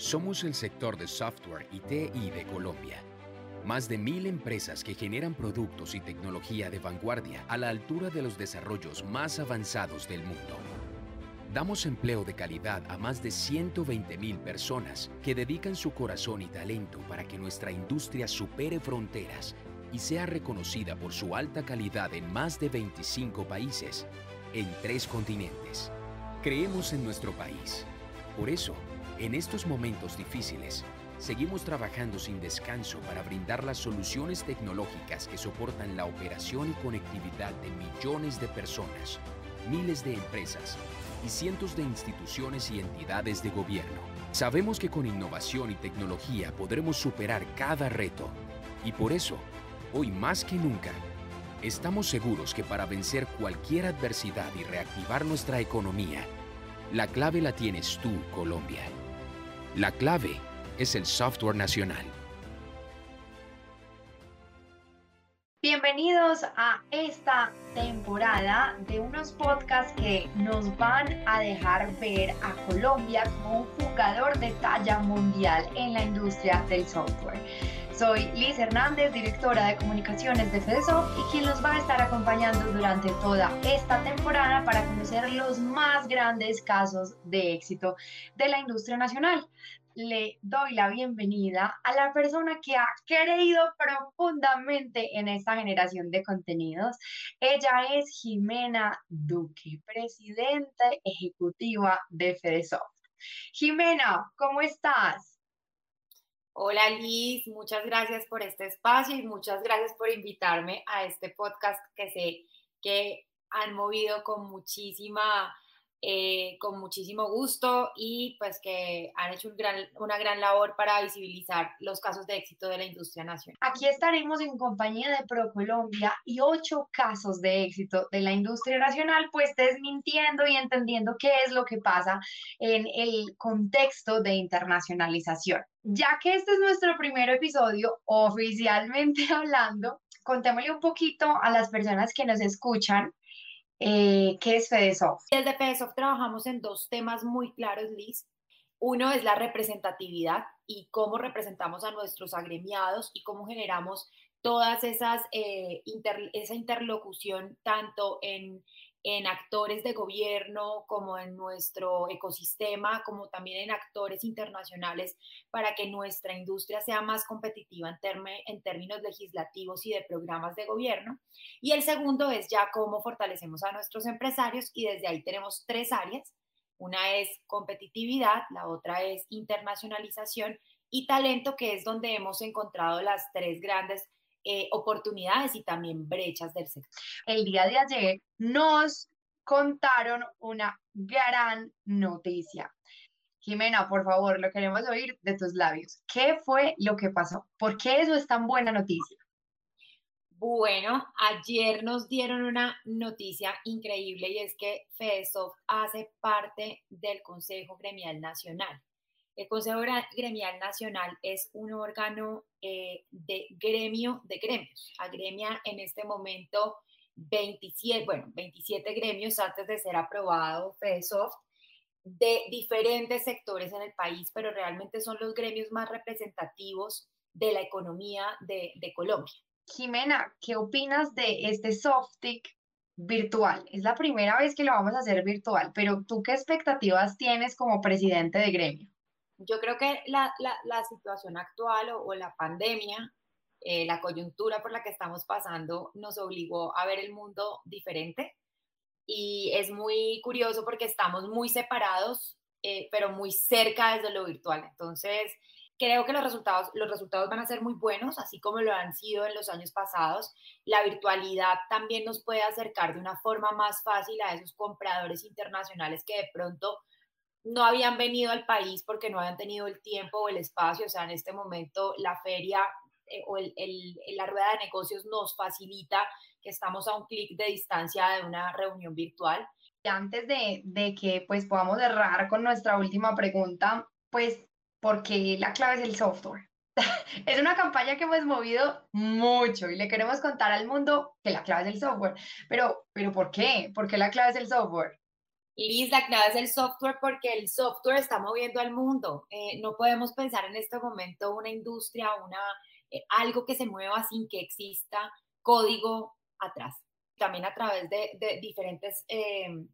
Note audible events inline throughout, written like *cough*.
Somos el sector de software y TI de Colombia. Más de mil empresas que generan productos y tecnología de vanguardia a la altura de los desarrollos más avanzados del mundo. Damos empleo de calidad a más de 120 mil personas que dedican su corazón y talento para que nuestra industria supere fronteras y sea reconocida por su alta calidad en más de 25 países, en tres continentes. Creemos en nuestro país. Por eso, en estos momentos difíciles, seguimos trabajando sin descanso para brindar las soluciones tecnológicas que soportan la operación y conectividad de millones de personas, miles de empresas y cientos de instituciones y entidades de gobierno. Sabemos que con innovación y tecnología podremos superar cada reto y por eso, hoy más que nunca, estamos seguros que para vencer cualquier adversidad y reactivar nuestra economía, la clave la tienes tú, Colombia. La clave es el software nacional. Bienvenidos a esta temporada de unos podcasts que nos van a dejar ver a Colombia como un jugador de talla mundial en la industria del software. Soy Liz Hernández, directora de comunicaciones de FEDESOFT y quien los va a estar acompañando durante toda esta temporada para conocer los más grandes casos de éxito de la industria nacional. Le doy la bienvenida a la persona que ha creído profundamente en esta generación de contenidos. Ella es Jimena Duque, presidenta ejecutiva de FEDESOFT. Jimena, ¿cómo estás? Hola Liz, muchas gracias por este espacio y muchas gracias por invitarme a este podcast que sé que han movido con muchísima eh, con muchísimo gusto y pues que han hecho una gran labor para visibilizar los casos de éxito de la industria nacional. Aquí estaremos en compañía de ProColombia y ocho casos de éxito de la industria nacional, pues desmintiendo y entendiendo qué es lo que pasa en el contexto de internacionalización. Ya que este es nuestro primer episodio, oficialmente *laughs* hablando, contémosle un poquito a las personas que nos escuchan eh, ¿Qué es FedeSoft? Desde FedeSoft trabajamos en dos temas muy claros, Liz. Uno es la representatividad y cómo representamos a nuestros agremiados y cómo generamos todas esas, eh, esa interlocución tanto en en actores de gobierno, como en nuestro ecosistema, como también en actores internacionales, para que nuestra industria sea más competitiva en, términos legislativos y de programas de gobierno. Y el segundo es ya cómo fortalecemos a nuestros empresarios y desde ahí tenemos tres áreas. Una es competitividad, la otra es internacionalización y talento, que es donde hemos encontrado las tres grandes eh, oportunidades y también brechas del sector. El día de ayer nos contaron una gran noticia. Jimena, por favor, lo queremos oír de tus labios. ¿Qué fue lo que pasó? ¿Por qué eso es tan buena noticia? Bueno, ayer nos dieron una noticia increíble y es que FEDESOFT hace parte del Consejo Gremial Nacional. El Consejo Gremial Nacional es un órgano eh, de gremio de gremios. Agremia en este momento 27, bueno, 27 gremios antes de ser aprobado FEDESOFT de diferentes sectores en el país, pero realmente son los gremios más representativos de la economía de, de Colombia. Jimena, ¿qué opinas de este Softic virtual? Es la primera vez que lo vamos a hacer virtual, pero ¿tú qué expectativas tienes como presidente de gremio? Yo creo que la, la, situación actual o, la pandemia, eh, la coyuntura por la que estamos pasando, nos obligó a ver el mundo diferente. Y es muy curioso porque estamos muy separados, eh, pero muy cerca desde lo virtual. Entonces, creo que los resultados, los resultados van a ser muy buenos, así como lo han sido en los años pasados. La virtualidad también nos puede acercar de una forma más fácil a esos compradores internacionales que de pronto no habían venido al país porque no habían tenido el tiempo o el espacio. O sea, en este momento la feria eh, o el, la rueda de negocios nos facilita que estamos a un clic de distancia de una reunión virtual. Antes de, de que pues podamos cerrar con nuestra última pregunta, pues, ¿por qué la clave es el software? *laughs* es una campaña que hemos movido mucho y le queremos contar al mundo que la clave es el software. Pero, pero ¿por qué? ¿Por qué la clave es el software? Liz, la clave es el software porque el software está moviendo al mundo. Eh, no podemos pensar en este momento una industria, una, eh, algo que se mueva sin que exista código atrás. También a través de, diferentes em,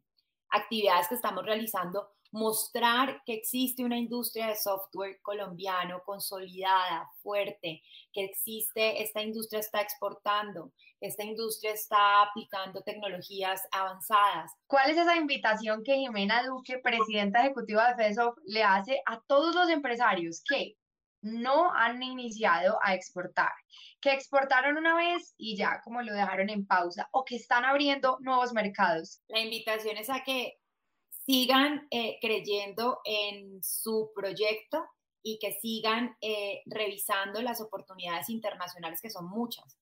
actividades que estamos realizando, mostrar que existe una industria de software colombiano consolidada, fuerte, que existe, esta industria está exportando, esta industria está aplicando tecnologías avanzadas. ¿Cuál es esa invitación que Jimena Duque, presidenta ejecutiva de FESOF, le hace a todos los empresarios que no han iniciado a exportar, que exportaron una vez y ya como lo dejaron en pausa o que están abriendo nuevos mercados? La invitación es a que sigan eh, creyendo en su proyecto y que sigan eh, revisando las oportunidades internacionales, que son muchas,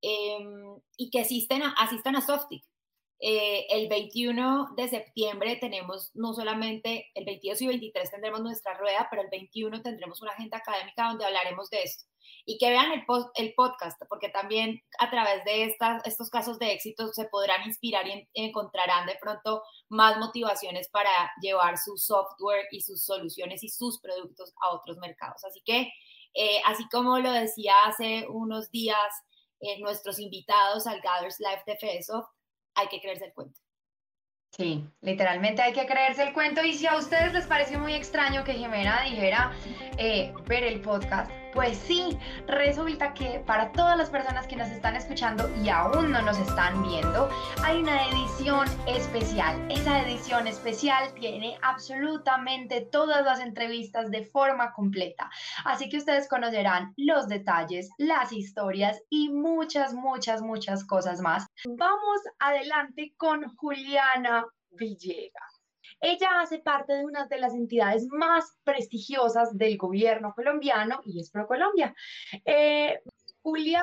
em, y que asisten asistan a Softic. Eh, el 21 de septiembre tenemos no solamente, el 22 y 23 tendremos nuestra rueda, pero el 21 tendremos una agenda académica donde hablaremos de esto. Y que vean el, el podcast, porque también a través de estas, estos casos de éxito se podrán inspirar y encontrarán de pronto más motivaciones para llevar su software y sus soluciones y sus productos a otros mercados. Así que, eh, así como lo decía hace unos días eh, nuestros invitados al Gathers Live de FESOFT, hay que creerse el cuento. Sí, literalmente hay que creerse el cuento. Y si a ustedes les parece muy extraño que Jimena dijera eh, ver el podcast, pues sí, resulta que para todas las personas que nos están escuchando y aún no nos están viendo, hay una edición especial. Esa edición especial tiene absolutamente todas las entrevistas de forma completa. Así que ustedes conocerán los detalles, las historias y muchas, muchas, muchas cosas más. Vamos adelante con Juliana Villegas. Ella hace parte de una de las entidades más prestigiosas del gobierno colombiano y es ProColombia. Eh, Juliana,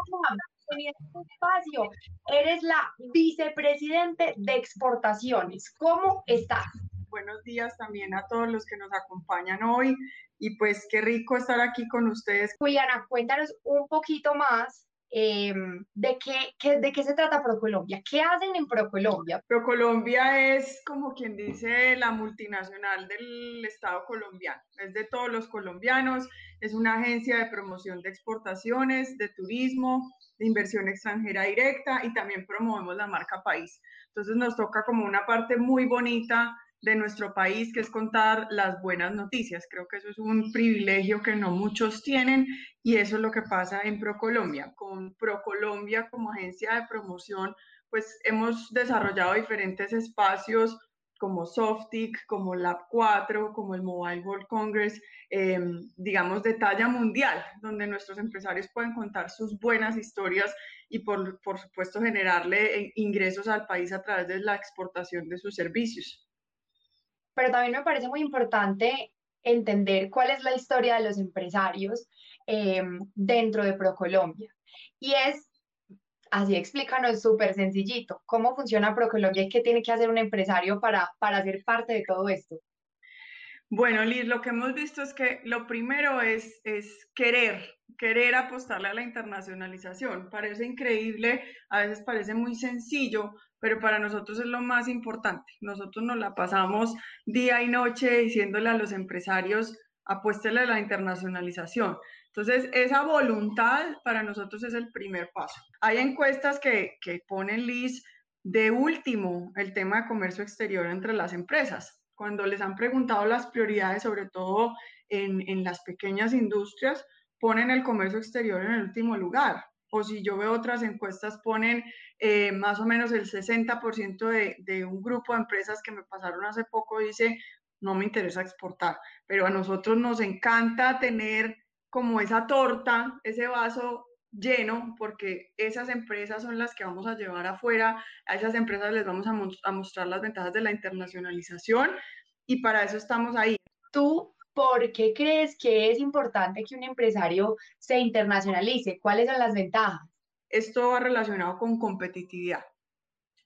espacio, eres la vicepresidente de exportaciones. ¿Cómo estás? Buenos días también a todos los que nos acompañan hoy y pues qué rico estar aquí con ustedes. Juliana, cuéntanos un poquito más Em, ¿de, qué, ¿De qué se trata ProColombia? ¿Qué hacen en ProColombia? ProColombia es como quien dice la multinacional del Estado colombiano, es de todos los colombianos, es una agencia de promoción de exportaciones, de turismo, de inversión extranjera directa y también promovemos la marca país. Entonces nos toca como una parte muy bonita de nuestro país, que es contar las buenas noticias. Creo que eso es un privilegio que no muchos tienen y eso es lo que pasa en ProColombia. Con ProColombia como agencia de promoción, pues hemos desarrollado diferentes espacios como Softic, como Lab 4, como el Mobile World Congress, em, digamos de talla mundial, donde nuestros empresarios pueden contar sus buenas historias y por, por supuesto generarle eh, ingresos al país a través de la exportación de sus servicios pero también me parece muy importante entender cuál es la historia de los empresarios em, dentro de ProColombia. Y es, así explícanos súper sencillito, cómo funciona ProColombia y qué tiene que hacer un empresario para, para ser parte de todo esto. Bueno, Liz, lo que hemos visto es que lo primero es, es querer, querer apostarle a la internacionalización. Parece increíble, a veces parece muy sencillo, pero para nosotros es lo más importante. Nosotros nos la pasamos día y noche diciéndole a los empresarios, apuéstele a la internacionalización. Entonces, esa voluntad para nosotros es el primer paso. Hay encuestas que, que ponen, Liz, de último el tema de comercio exterior entre las empresas. Cuando les han preguntado las prioridades, sobre todo en, en las pequeñas industrias, ponen el comercio exterior en el último lugar o si yo veo otras encuestas, ponen eh, más o menos el 60% de, de, un grupo de empresas que me pasaron hace poco, dice, no me interesa exportar, pero a nosotros nos encanta tener como esa torta, ese vaso lleno, porque esas empresas son las que vamos a llevar afuera, a esas empresas les vamos a, a mostrar las ventajas de la internacionalización y para eso estamos ahí. Tú ¿por qué crees que es importante que un empresario se internacionalice? ¿Cuáles son las ventajas? Esto va relacionado con competitividad.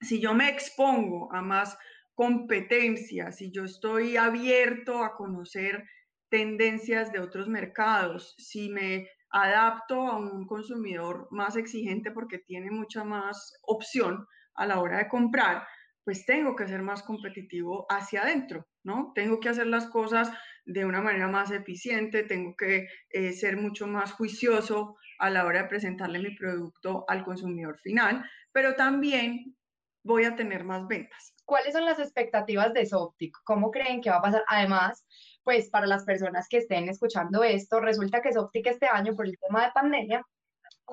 Si yo me expongo a más competencia, si yo estoy abierto a conocer tendencias de otros mercados, si me adapto a un consumidor más exigente porque tiene mucha más opción a la hora de comprar, pues tengo que ser más competitivo hacia adentro, ¿no? Tengo que hacer las cosas de una manera más eficiente, tengo que eh, ser mucho más juicioso a la hora de presentarle mi producto al consumidor final, pero también voy a tener más ventas. ¿Cuáles son las expectativas de Softic? ¿Cómo creen que va a pasar? Además, pues para las personas que estén escuchando esto, resulta que Softic este año, por el tema de pandemia,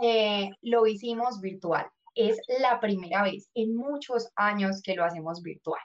eh, lo hicimos virtual. Es la primera vez en muchos años que lo hacemos virtual.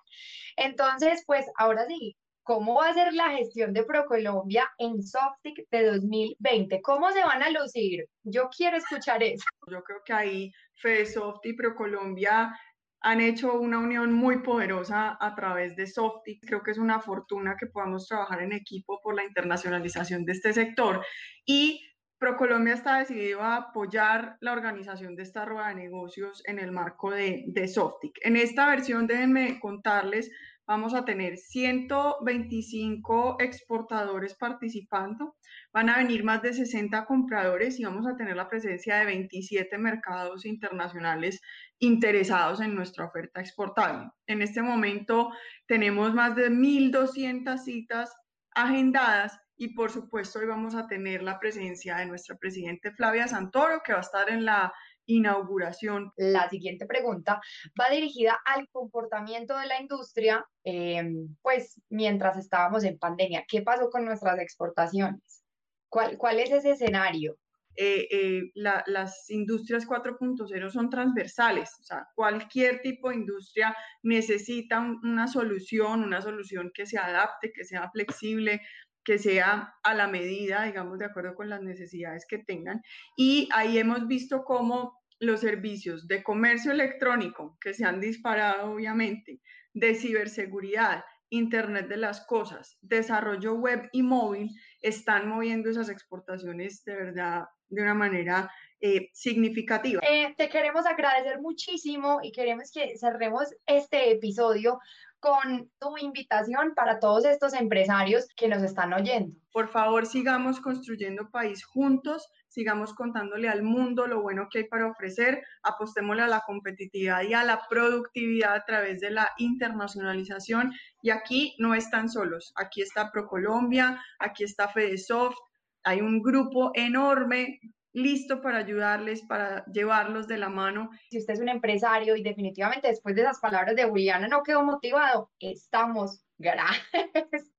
Entonces, pues ahora sí, ¿cómo va a ser la gestión de ProColombia en Softic de 2020? ¿Cómo se van a lucir? Yo quiero escuchar eso. Yo creo que ahí FedeSoft y ProColombia han hecho una unión muy poderosa a través de Softy. Creo que es una fortuna que podamos trabajar en equipo por la internacionalización de este sector y ProColombia está decidido a apoyar la organización de esta rueda de negocios en el marco de, de Softic. En esta versión, déjenme contarles, vamos a tener 125 exportadores participando, van a venir más de 60 compradores y vamos a tener la presencia de 27 mercados internacionales interesados en nuestra oferta exportable. En este momento tenemos más de 1.200 citas agendadas y por supuesto hoy vamos a tener la presencia de nuestra presidente Flavia Santoro, que va a estar en la inauguración. La siguiente pregunta va dirigida al comportamiento de la industria, em, pues mientras estábamos en pandemia, ¿qué pasó con nuestras exportaciones? ¿Cuál, cuál es ese escenario? Eh, eh, las industrias 4.0 son transversales, o sea, cualquier tipo de industria necesita una solución, una solución que se adapte, que sea flexible, que sea a la medida, digamos, de acuerdo con las necesidades que tengan. Y ahí hemos visto cómo los servicios de comercio electrónico, que se han disparado obviamente, de ciberseguridad, Internet de las Cosas, desarrollo web y móvil, están moviendo esas exportaciones de verdad de una manera eh, significativa. Eh, te queremos agradecer muchísimo y queremos que cerremos este episodio con tu invitación para todos estos empresarios que nos están oyendo. Por favor, sigamos construyendo país juntos, sigamos contándole al mundo lo bueno que hay para ofrecer, apostémosle a la competitividad y a la productividad a través de la internacionalización. Y aquí no están solos, aquí está ProColombia, aquí está FedeSoft, hay un grupo enorme listo para ayudarles, para llevarlos de la mano. Si usted es un empresario y definitivamente después de esas palabras de Juliana no quedó motivado, estamos gracias. *laughs*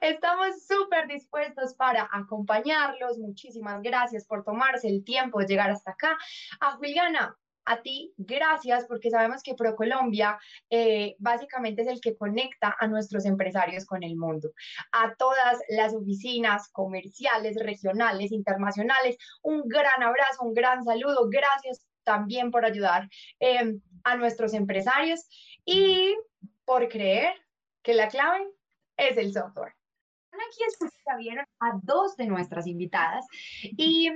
Estamos súper dispuestos para acompañarlos. Muchísimas gracias por tomarse el tiempo de llegar hasta acá. A Juliana, a ti, gracias, porque sabemos que ProColombia eh, básicamente es el que conecta a nuestros empresarios con el mundo. A todas las oficinas comerciales, regionales, internacionales, un gran abrazo, un gran saludo. Gracias también por ayudar em, a nuestros empresarios y por creer que la clave es el software. Aquí vieron a dos de nuestras invitadas y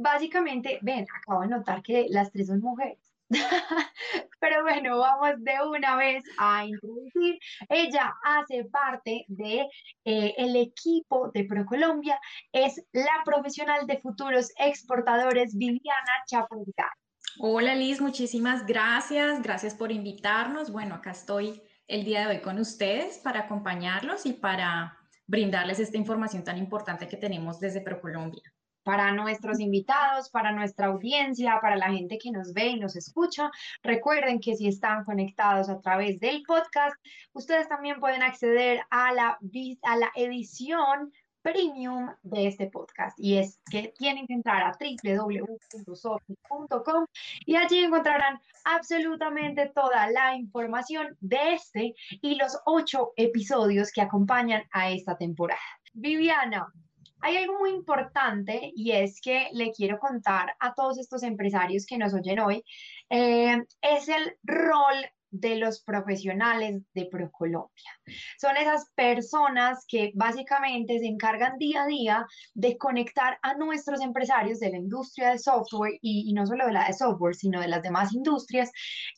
básicamente, ven, acabo de notar que las tres son mujeres. *laughs* Pero bueno, vamos de una vez a introducir. Ella hace parte de eh, el equipo de ProColombia, es la profesional de futuros exportadores Viviana Chapolicán. Hola Liz, muchísimas gracias. Gracias por invitarnos. Bueno, acá estoy el día de hoy con ustedes para acompañarlos y para brindarles esta información tan importante que tenemos desde ProColombia para nuestros invitados, para nuestra audiencia, para la gente que nos ve y nos escucha. Recuerden que si están conectados a través del podcast, ustedes también pueden acceder a la, a la edición premium de este podcast y es que tienen que entrar a www.sofi.com y allí encontrarán absolutamente toda la información de este y los ocho episodios que acompañan a esta temporada. Viviana, hay algo muy importante y es que le quiero contar a todos estos empresarios que nos oyen hoy, eh, es el rol de los profesionales de ProColombia. Son esas personas que básicamente se encargan día a día de conectar a nuestros empresarios de la industria de software y, y, no solo de la de software, sino de las demás industrias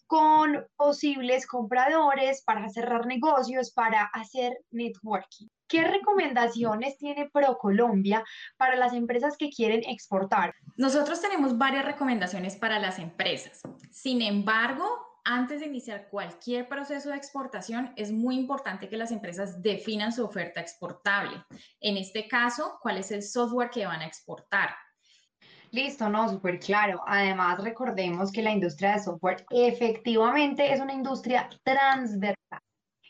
con posibles compradores para cerrar negocios, para hacer networking. ¿Qué recomendaciones tiene ProColombia para las empresas que quieren exportar? Nosotros tenemos varias recomendaciones para las empresas. Sin embargo, antes de iniciar cualquier proceso de exportación, es muy importante que las empresas definan su oferta exportable. En este caso, ¿cuál es el software que van a exportar? Listo, no, súper claro. Además, recordemos que la industria de software efectivamente es una industria transversal.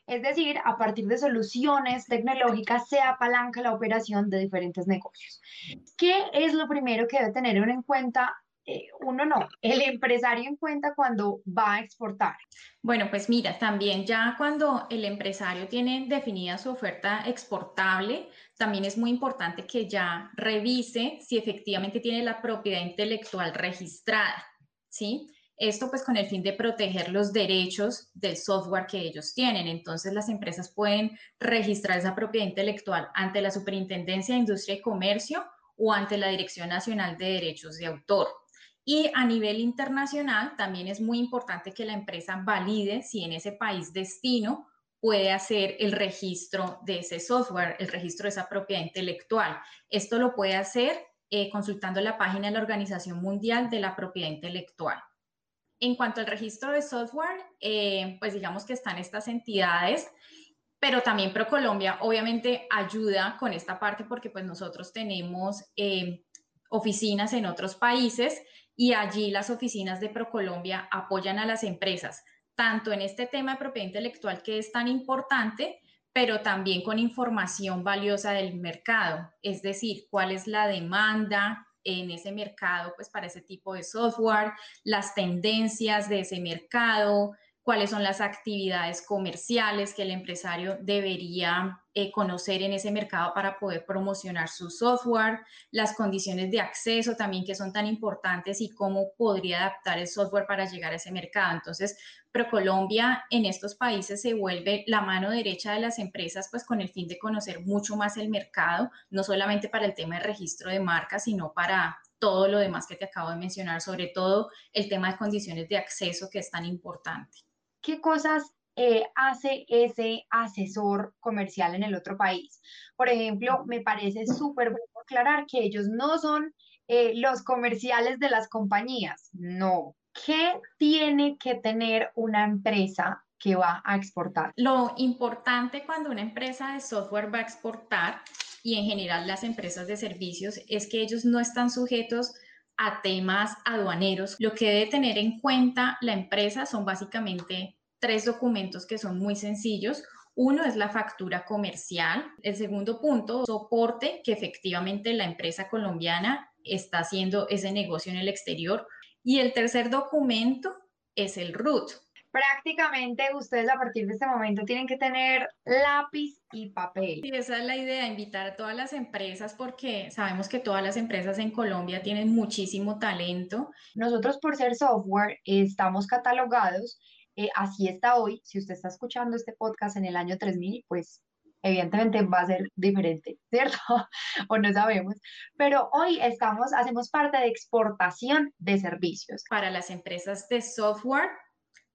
Es decir, a partir de soluciones tecnológicas se apalanca la operación de diferentes negocios. ¿Qué es lo primero que debe tener uno en cuenta eh, uno no, el empresario en cuenta cuando va a exportar? Bueno, pues mira, también ya cuando el empresario tiene definida su oferta exportable, también es muy importante que ya revise si efectivamente tiene la propiedad intelectual registrada, ¿sí? Esto pues con el fin de proteger los derechos del software que ellos tienen. Entonces las empresas pueden registrar esa propiedad intelectual ante la Superintendencia de Industria y Comercio o ante la Dirección Nacional de Derechos de Autor. Y a nivel internacional, también es muy importante que la empresa valide si en ese país destino puede hacer el registro de ese software, el registro de esa propiedad intelectual. Esto lo puede hacer eh, consultando la página de la Organización Mundial de la Propiedad Intelectual. En cuanto al registro de software, eh, pues digamos que están estas entidades, pero también ProColombia obviamente ayuda con esta parte porque pues nosotros tenemos eh, oficinas en otros países y allí las oficinas de ProColombia apoyan a las empresas, tanto en este tema de propiedad intelectual que es tan importante, pero también con información valiosa del mercado, es decir, cuál es la demanda en ese mercado, pues para ese tipo de software, las tendencias de ese mercado, cuáles son las actividades comerciales que el empresario debería eh, conocer en ese mercado para poder promocionar su software, las condiciones de acceso también que son tan importantes y cómo podría adaptar el software para llegar a ese mercado. Entonces, ProColombia en estos países se vuelve la mano derecha de las empresas, pues con el fin de conocer mucho más el mercado, no solamente para el tema de registro de marcas, sino para todo lo demás que te acabo de mencionar, sobre todo el tema de condiciones de acceso que es tan importante qué cosas eh, hace ese asesor comercial en el otro país. Por ejemplo, me parece súper bueno aclarar que ellos no son eh, los comerciales de las compañías, no. ¿Qué tiene que tener una empresa que va a exportar? Lo importante cuando una empresa de software va a exportar y en general las empresas de servicios es que ellos no están sujetos a temas aduaneros. Lo que debe tener en cuenta la empresa son básicamente tres documentos que son muy sencillos. Uno es la factura comercial. El segundo punto, soporte que efectivamente la empresa colombiana está haciendo ese negocio en el exterior. Y el tercer documento es el RUT, prácticamente ustedes a partir de este momento tienen que tener lápiz y papel. Y esa es la idea, invitar a todas las empresas porque sabemos que todas las empresas en Colombia tienen muchísimo talento. Nosotros por ser software estamos catalogados, eh, así está hoy. Si usted está escuchando este podcast en el año 3000, pues evidentemente va a ser diferente, ¿cierto? *laughs* o no sabemos. Pero hoy estamos, hacemos parte de exportación de servicios. Para las empresas de software,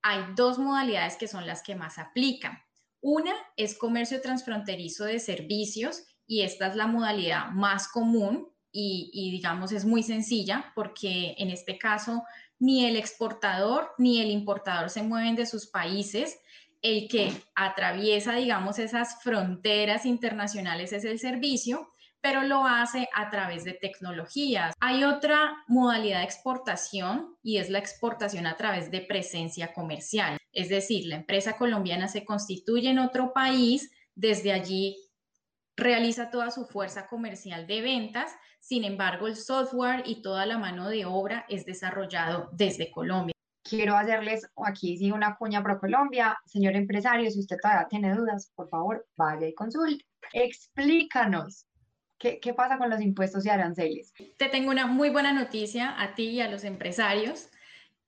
hay dos modalidades que son las que más aplican. Una es comercio transfronterizo de servicios y esta es la modalidad más común y, digamos es muy sencilla porque en este caso ni el exportador ni el importador se mueven de sus países. El que atraviesa, digamos, esas fronteras internacionales es el servicio pero lo hace a través de tecnologías. Hay otra modalidad de exportación y es la exportación a través de presencia comercial. Es decir, la empresa colombiana se constituye en otro país, desde allí realiza toda su fuerza comercial de ventas, sin embargo, el software y toda la mano de obra es desarrollado desde Colombia. Quiero hacerles aquí una cuña pro Colombia. Señor empresario, si usted todavía tiene dudas, por favor, vaya y consulte. Explícanos ¿Qué, pasa con los impuestos y aranceles? Te tengo una muy buena noticia a ti y a los empresarios. *laughs*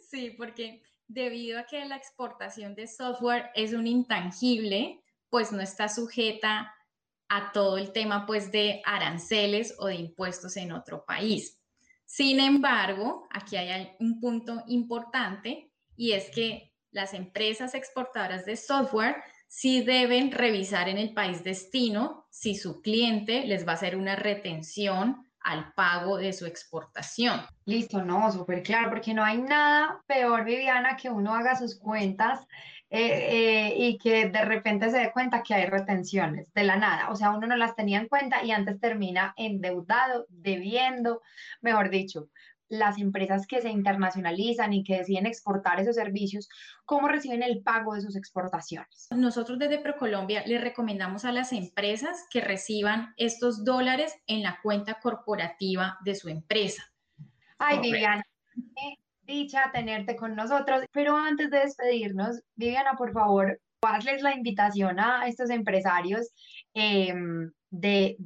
sí, porque debido a que la exportación de software es un intangible, pues no está sujeta a todo el tema pues de aranceles o de impuestos en otro país. Sin embargo, aquí hay un punto importante y es que las empresas exportadoras de software sí deben revisar en el país destino si su cliente les va a hacer una retención al pago de su exportación. Listo, no, súper claro, porque no hay nada peor, Viviana, que uno haga sus cuentas eh, eh, y que de repente se dé cuenta que hay retenciones de la nada. O sea, uno no las tenía en cuenta y antes termina endeudado, debiendo, mejor dicho las empresas que se internacionalizan y que deciden exportar esos servicios, cómo reciben el pago de sus exportaciones. Nosotros desde ProColombia le recomendamos a las empresas que reciban estos dólares en la cuenta corporativa de su empresa. Ay, Viviana, dicha tenerte con nosotros, pero antes de despedirnos, Viviana, por favor, hazles la invitación a estos empresarios em, de,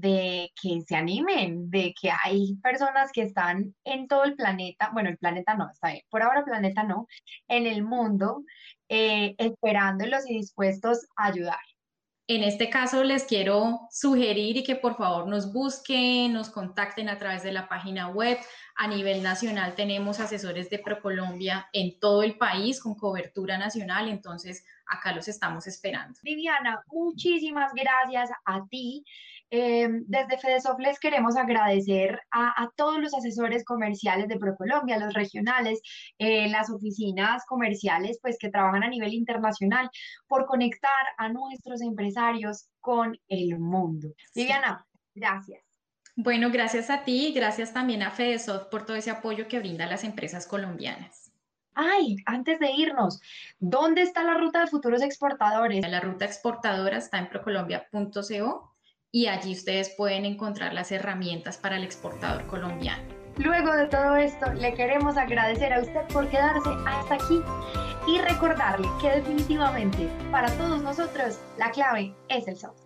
que se animen, de que hay personas que están en todo el planeta, bueno, el planeta no, está bien, por ahora planeta no, en el mundo, eh, esperándolos y dispuestos a ayudar. En este caso les quiero sugerir y que por favor nos busquen, nos contacten a través de la página web. A nivel nacional tenemos asesores de ProColombia en todo el país con cobertura nacional, entonces acá los estamos esperando. Viviana, muchísimas gracias a ti. Eh, desde FedeSoft les queremos agradecer a, todos los asesores comerciales de ProColombia, los regionales, eh, las oficinas comerciales pues que trabajan a nivel internacional por conectar a nuestros empresarios con el mundo. Viviana, gracias. Bueno, gracias a ti y gracias también a FedeSoft por todo ese apoyo que brinda a las empresas colombianas. Ay, antes de irnos, ¿dónde está la ruta de futuros exportadores? La ruta exportadora está en procolombia.co y allí ustedes pueden encontrar las herramientas para el exportador colombiano. Luego de todo esto, le queremos agradecer a usted por quedarse hasta aquí y recordarle que definitivamente para todos nosotros la clave es el software.